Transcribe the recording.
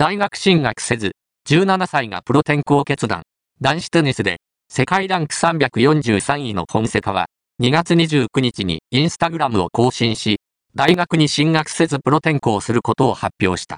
大学進学せず、17歳がプロ転向決断。男子テニスで、世界ランク343位の本セカは、2月29日にインスタグラムを更新し、大学に進学せずプロ転向することを発表した。